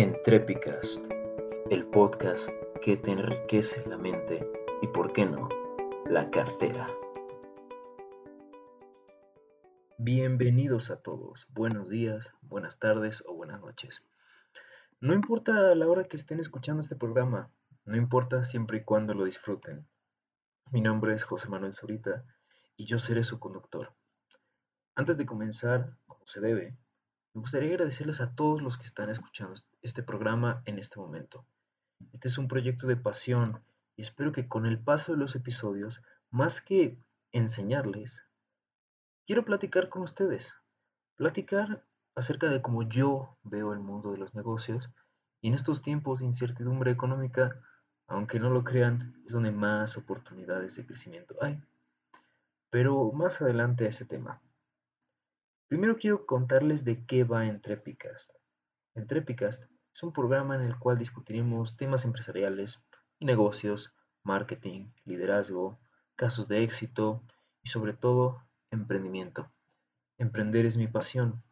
Entrepicast, el podcast que te enriquece la mente y, por qué no, la cartera. Bienvenidos a todos, buenos días, buenas tardes o buenas noches. No importa la hora que estén escuchando este programa, no importa siempre y cuando lo disfruten. Mi nombre es José Manuel Zurita y yo seré su conductor. Antes de comenzar, como se debe, me gustaría agradecerles a todos los que están escuchando este programa en este momento. Este es un proyecto de pasión y espero que con el paso de los episodios, más que enseñarles, quiero platicar con ustedes. Platicar acerca de cómo yo veo el mundo de los negocios y en estos tiempos de incertidumbre económica, aunque no lo crean, es donde más oportunidades de crecimiento hay. Pero más adelante a ese tema. Primero quiero contarles de qué va Entrepicast. Entrepicast es un programa en el cual discutiremos temas empresariales, negocios, marketing, liderazgo, casos de éxito y sobre todo emprendimiento. Emprender es mi pasión.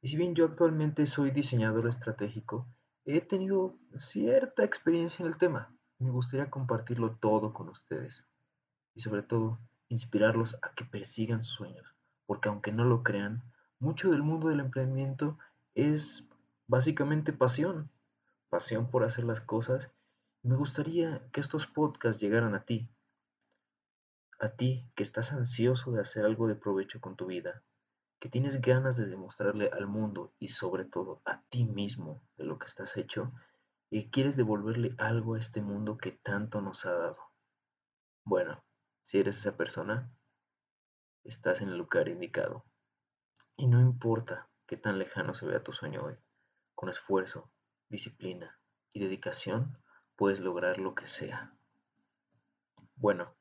Y si bien yo actualmente soy diseñador estratégico, he tenido cierta experiencia en el tema. Me gustaría compartirlo todo con ustedes. Y sobre todo, inspirarlos a que persigan sus sueños. Porque aunque no lo crean, mucho del mundo del emprendimiento es básicamente pasión, pasión por hacer las cosas. Me gustaría que estos podcasts llegaran a ti, a ti que estás ansioso de hacer algo de provecho con tu vida, que tienes ganas de demostrarle al mundo y sobre todo a ti mismo de lo que estás hecho y quieres devolverle algo a este mundo que tanto nos ha dado. Bueno, si eres esa persona, estás en el lugar indicado. Y no importa qué tan lejano se vea tu sueño hoy, con esfuerzo, disciplina y dedicación puedes lograr lo que sea. Bueno,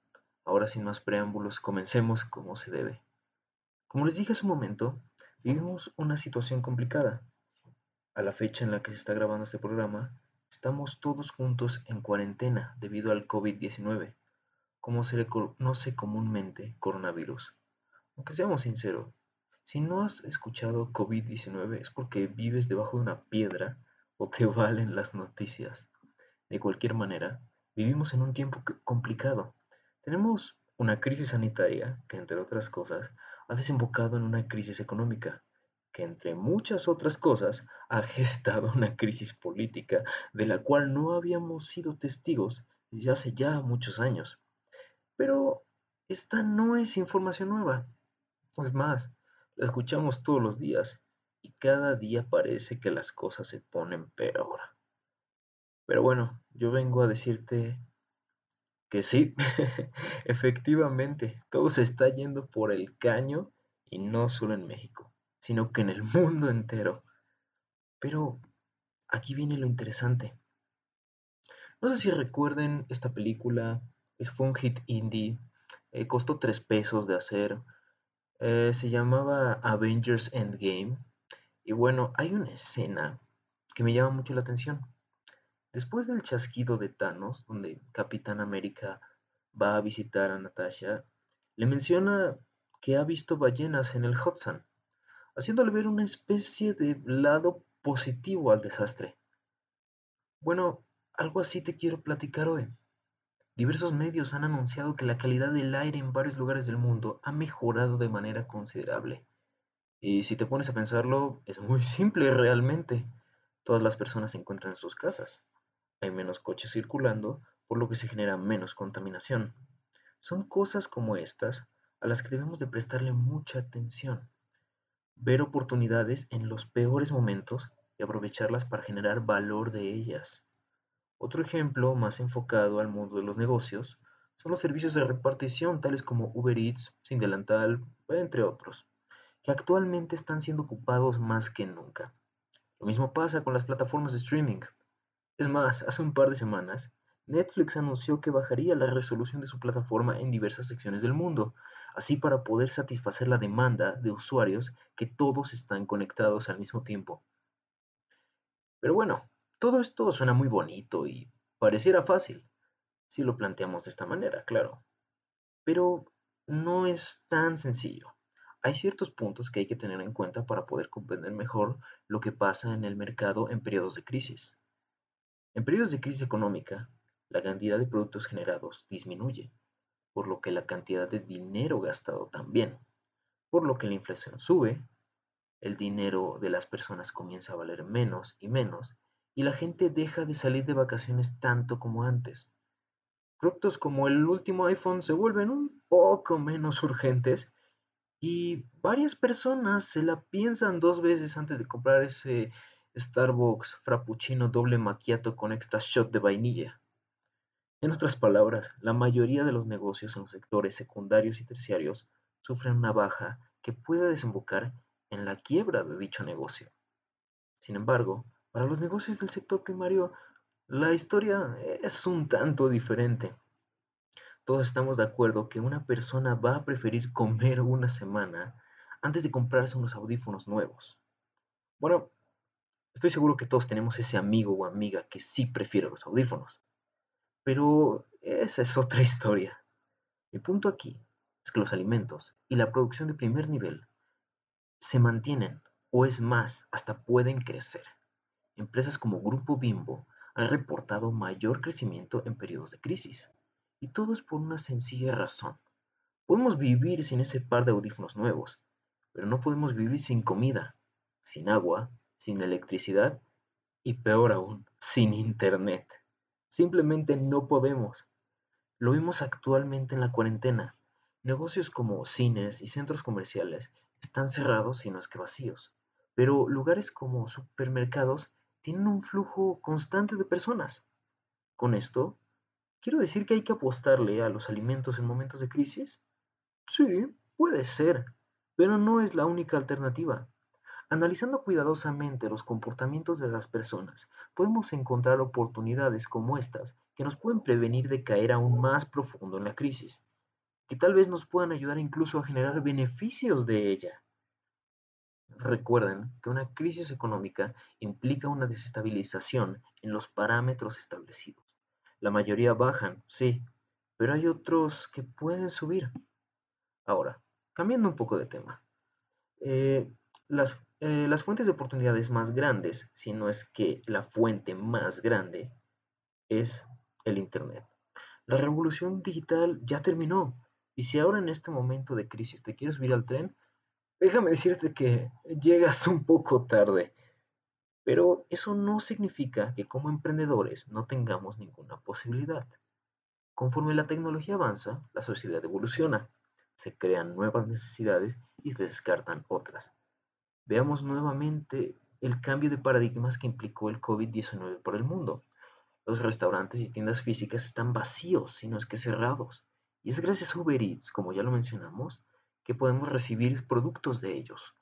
ahora sin más preámbulos, comencemos como se debe. Como les dije hace un momento, vivimos una situación complicada. A la fecha en la que se está grabando este programa, estamos todos juntos en cuarentena debido al COVID-19, como se le conoce comúnmente coronavirus. Aunque seamos sinceros, si no has escuchado COVID-19 es porque vives debajo de una piedra o te valen las noticias. De cualquier manera, vivimos en un tiempo complicado. Tenemos una crisis sanitaria que, entre otras cosas, ha desembocado en una crisis económica, que, entre muchas otras cosas, ha gestado una crisis política de la cual no habíamos sido testigos desde hace ya muchos años. Pero esta no es información nueva. Es más, la escuchamos todos los días y cada día parece que las cosas se ponen peor. Pero bueno, yo vengo a decirte que sí, efectivamente, todo se está yendo por el caño y no solo en México, sino que en el mundo entero. Pero aquí viene lo interesante. No sé si recuerden esta película, fue un hit indie, eh, costó tres pesos de hacer, eh, se llamaba Avengers Endgame. Y bueno, hay una escena que me llama mucho la atención. Después del chasquido de Thanos, donde Capitán América va a visitar a Natasha, le menciona que ha visto ballenas en el Hudson, haciéndole ver una especie de lado positivo al desastre. Bueno, algo así te quiero platicar hoy. Diversos medios han anunciado que la calidad del aire en varios lugares del mundo ha mejorado de manera considerable. Y si te pones a pensarlo, es muy simple realmente. Todas las personas se encuentran en sus casas. Hay menos coches circulando, por lo que se genera menos contaminación. Son cosas como estas a las que debemos de prestarle mucha atención. Ver oportunidades en los peores momentos y aprovecharlas para generar valor de ellas. Otro ejemplo más enfocado al mundo de los negocios son los servicios de repartición tales como Uber Eats, Sin Delantal, entre otros, que actualmente están siendo ocupados más que nunca. Lo mismo pasa con las plataformas de streaming. Es más, hace un par de semanas, Netflix anunció que bajaría la resolución de su plataforma en diversas secciones del mundo, así para poder satisfacer la demanda de usuarios que todos están conectados al mismo tiempo. Pero bueno, todo esto suena muy bonito y pareciera fácil, si lo planteamos de esta manera, claro. Pero no es tan sencillo. hay ciertos puntos que hay que tener en cuenta para poder comprender mejor lo que pasa en el mercado en periodos de crisis. En periodos de crisis económica, la cantidad de productos generados disminuye, por lo que la cantidad de dinero gastado también, por lo que la inflación sube, el dinero de las personas comienza a valer menos y menos, y la gente deja de salir de vacaciones tanto como antes. Productos como el último iPhone se vuelven un poco menos urgentes y varias personas se la piensan dos veces antes de comprar ese Starbucks Frappuccino doble macchiato con extra shot de vainilla. En otras palabras, la mayoría de los negocios en los sectores secundarios y terciarios sufren una baja que puede desembocar en la quiebra de dicho negocio. Sin embargo, para los negocios del sector primario, la historia es un tanto diferente. Todos estamos de acuerdo que una persona va a preferir comer una semana antes de comprarse unos audífonos nuevos. Bueno, estoy seguro que todos tenemos ese amigo o amiga que sí prefiere los audífonos. Pero esa es otra historia. El punto aquí es que los alimentos y la producción de primer nivel se mantienen o es más, hasta pueden crecer. Empresas como Grupo Bimbo han reportado mayor crecimiento en periodos de crisis. Y todo es por una sencilla razón. Podemos vivir sin ese par de audífonos nuevos, pero no podemos vivir sin comida, sin agua, sin electricidad y peor aún, sin internet. Simplemente no podemos. Lo vemos actualmente en la cuarentena. Negocios como cines y centros comerciales están cerrados y no es que vacíos, pero lugares como supermercados tienen un flujo constante de personas. Con esto, ¿Quiero decir que hay que apostarle a los alimentos en momentos de crisis? Sí, puede ser, pero no es la única alternativa. Analizando cuidadosamente los comportamientos de las personas, podemos encontrar oportunidades como estas que nos pueden prevenir de caer aún más profundo en la crisis, que tal vez nos puedan ayudar incluso a generar beneficios de ella. Recuerden que una crisis económica implica una desestabilización en los parámetros establecidos. La mayoría bajan, sí, pero hay otros que pueden subir. Ahora, cambiando un poco de tema. Eh, las, eh, las fuentes de oportunidades más grandes, si no es que la fuente más grande, es el Internet. La revolución digital ya terminó. Y si ahora en este momento de crisis te quieres subir al tren, déjame decirte que llegas un poco tarde. Pero eso no significa que como emprendedores no tengamos ninguna posibilidad. Conforme la tecnología avanza, la sociedad evoluciona, se crean nuevas necesidades y se descartan otras. Veamos nuevamente el cambio de paradigmas que implicó el COVID-19 por el mundo. Los restaurantes y tiendas físicas están vacíos, si no es que cerrados. Y es gracias a Uber Eats, como ya lo mencionamos, que podemos recibir productos de ellos.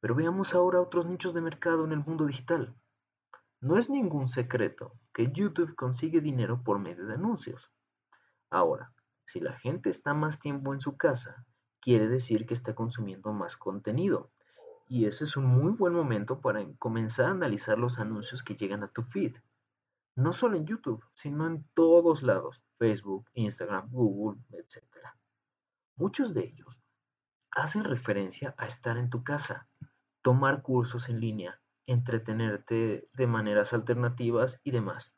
Pero veamos ahora otros nichos de mercado en el mundo digital. No es ningún secreto que YouTube consigue dinero por medio de anuncios. Ahora, si la gente está más tiempo en su casa, quiere decir que está consumiendo más contenido. Y ese es un muy buen momento para comenzar a analizar los anuncios que llegan a tu feed. No solo en YouTube, sino en todos lados, Facebook, Instagram, Google, etc. Muchos de ellos hacen referencia a estar en tu casa, tomar cursos en línea, entretenerte de maneras alternativas y demás.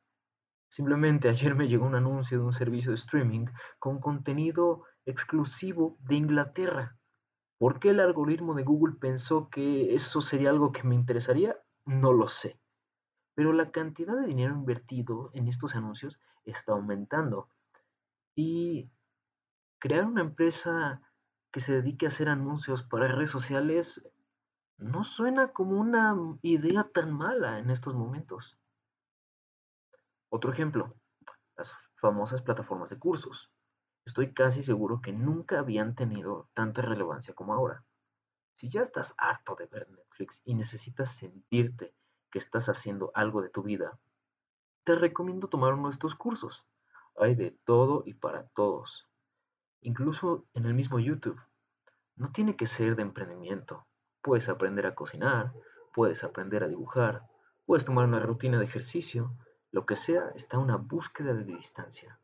Simplemente ayer me llegó un anuncio de un servicio de streaming con contenido exclusivo de Inglaterra. ¿Por qué el algoritmo de Google pensó que eso sería algo que me interesaría? No lo sé. Pero la cantidad de dinero invertido en estos anuncios está aumentando. Y crear una empresa que se dedique a hacer anuncios para redes sociales no suena como una idea tan mala en estos momentos. Otro ejemplo, las famosas plataformas de cursos. Estoy casi seguro que nunca habían tenido tanta relevancia como ahora. Si ya estás harto de ver Netflix y necesitas sentirte que estás haciendo algo de tu vida, te recomiendo tomar uno de estos cursos. Hay de todo y para todos. Incluso en el mismo YouTube. No tiene que ser de emprendimiento. Puedes aprender a cocinar, puedes aprender a dibujar, puedes tomar una rutina de ejercicio, lo que sea, está una búsqueda de distancia.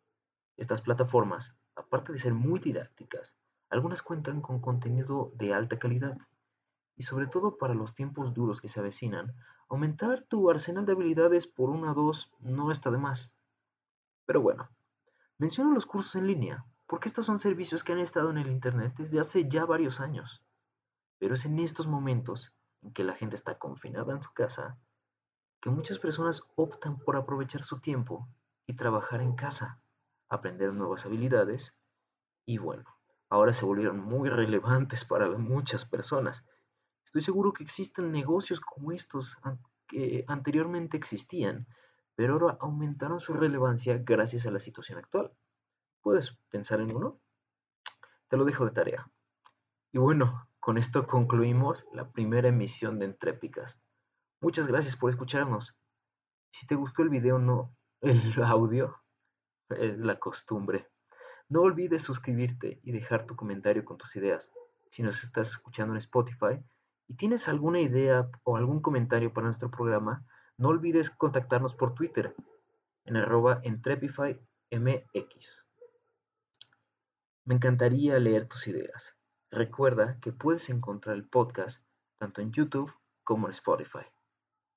Estas plataformas, aparte de ser muy didácticas, Algunas cuentan con contenido de alta calidad. Y sobre todo para los tiempos duros que se avecinan, aumentar tu arsenal de habilidades por una o dos no está de más. Pero bueno, menciono los cursos en línea, porque estos son servicios que han estado en el Internet desde hace ya varios años. Pero es en estos momentos en que la gente está confinada en su casa que muchas personas optan por aprovechar su tiempo y trabajar en casa, aprender nuevas habilidades y bueno, ahora se volvieron muy relevantes para muchas personas. Estoy seguro que existen negocios como estos que anteriormente existían, pero ahora aumentaron su relevancia gracias a la situación actual. ¿Puedes pensar en uno? Te lo dejo de tarea. Y bueno, con esto concluimos la primera emisión de Entrepicast. Muchas gracias por escucharnos. Si te gustó el video, no el audio, es la costumbre. No olvides suscribirte y dejar tu comentario con tus ideas. Si nos estás escuchando en Spotify y tienes alguna idea o algún comentario para nuestro programa, no olvides contactarnos por Twitter en arroba entrepifymx. Me encantaría leer tus ideas. Recuerda que puedes encontrar el podcast tanto en YouTube como en Spotify.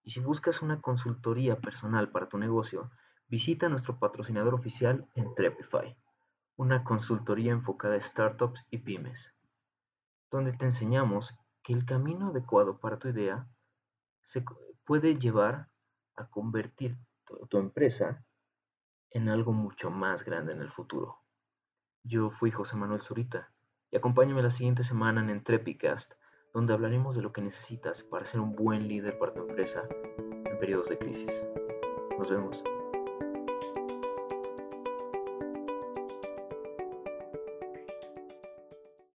Y si buscas una consultoría personal para tu negocio, visita nuestro patrocinador oficial Entrepify, una consultoría enfocada a startups y pymes, donde te enseñamos que el camino adecuado para tu idea se puede llevar a convertir tu empresa en algo mucho más grande en el futuro. Yo fui José Manuel Zurita y acompáñame la siguiente semana en Entrepicast, donde hablaremos de lo que necesitas para ser un buen líder para tu empresa en periodos de crisis. Nos vemos.